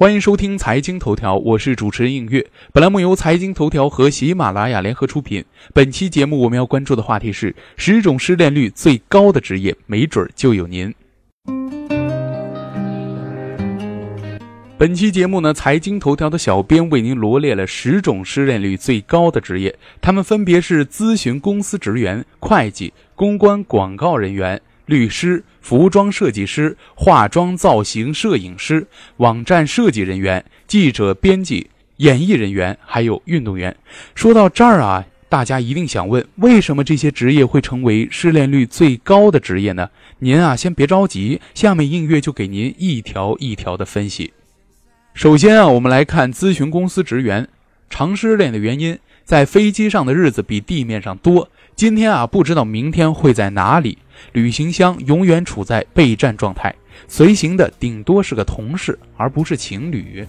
欢迎收听财经头条，我是主持人映月。本栏目由财经头条和喜马拉雅联合出品。本期节目我们要关注的话题是十种失恋率最高的职业，没准儿就有您。本期节目呢，财经头条的小编为您罗列了十种失恋率最高的职业，他们分别是咨询公司职员、会计、公关、广告人员、律师、服装设计师、化妆造型摄影师、网站设计人员、记者、编辑、演艺人员，还有运动员。说到这儿啊，大家一定想问，为什么这些职业会成为失恋率最高的职业呢？您啊，先别着急，下面映月就给您一条一条的分析。首先啊，我们来看咨询公司职员常失恋的原因，在飞机上的日子比地面上多。今天啊，不知道明天会在哪里。旅行箱永远处在备战状态，随行的顶多是个同事，而不是情侣。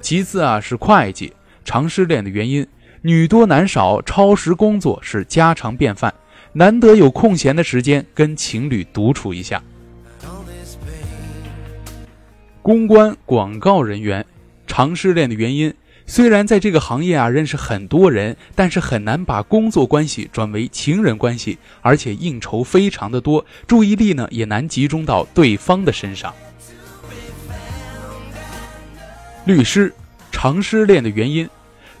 其次啊，是会计常失恋的原因，女多男少，超时工作是家常便饭，难得有空闲的时间跟情侣独处一下。公关广告人员常失恋的原因，虽然在这个行业啊认识很多人，但是很难把工作关系转为情人关系，而且应酬非常的多，注意力呢也难集中到对方的身上。律师常失恋的原因，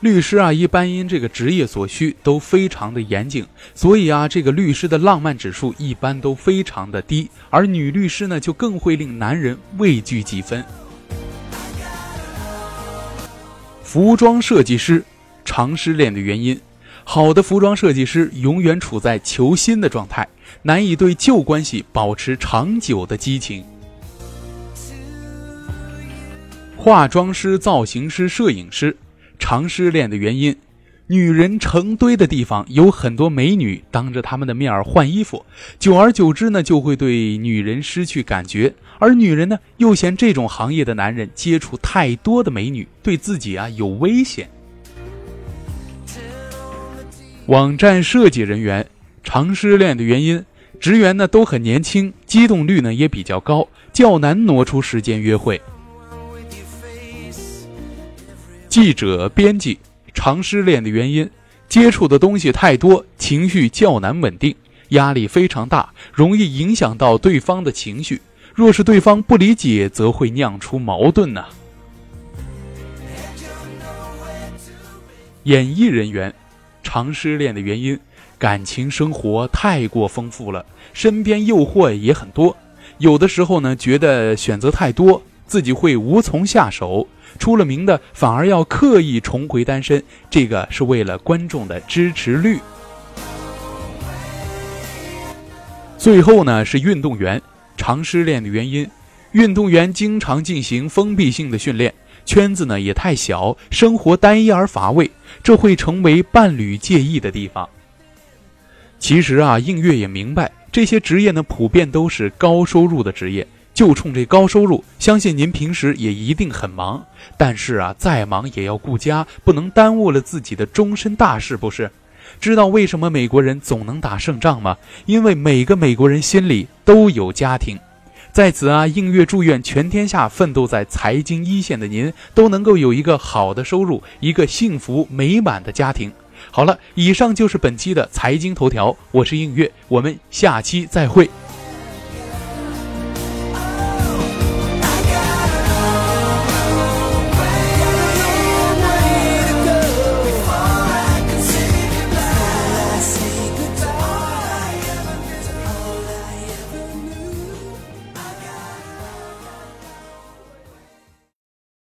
律师啊一般因这个职业所需都非常的严谨，所以啊这个律师的浪漫指数一般都非常的低，而女律师呢就更会令男人畏惧几分。服装设计师常失恋的原因，好的服装设计师永远处在求新的状态，难以对旧关系保持长久的激情。化妆师、造型师、摄影师常失恋的原因，女人成堆的地方有很多美女当着他们的面儿换衣服，久而久之呢，就会对女人失去感觉，而女人呢又嫌这种行业的男人接触太多的美女，对自己啊有危险。网站设计人员常失恋的原因，职员呢都很年轻，机动率呢也比较高，较难挪出时间约会。记者、编辑常失恋的原因，接触的东西太多，情绪较难稳定，压力非常大，容易影响到对方的情绪。若是对方不理解，则会酿出矛盾呢。演艺人员常失恋的原因，感情生活太过丰富了，身边诱惑也很多，有的时候呢，觉得选择太多，自己会无从下手。出了名的反而要刻意重回单身，这个是为了观众的支持率。最后呢是运动员常失恋的原因，运动员经常进行封闭性的训练，圈子呢也太小，生活单一而乏味，这会成为伴侣介意的地方。其实啊，映月也明白，这些职业呢普遍都是高收入的职业。就冲这高收入，相信您平时也一定很忙。但是啊，再忙也要顾家，不能耽误了自己的终身大事，不是？知道为什么美国人总能打胜仗吗？因为每个美国人心里都有家庭。在此啊，映月祝愿全天下奋斗在财经一线的您都能够有一个好的收入，一个幸福美满的家庭。好了，以上就是本期的财经头条，我是映月，我们下期再会。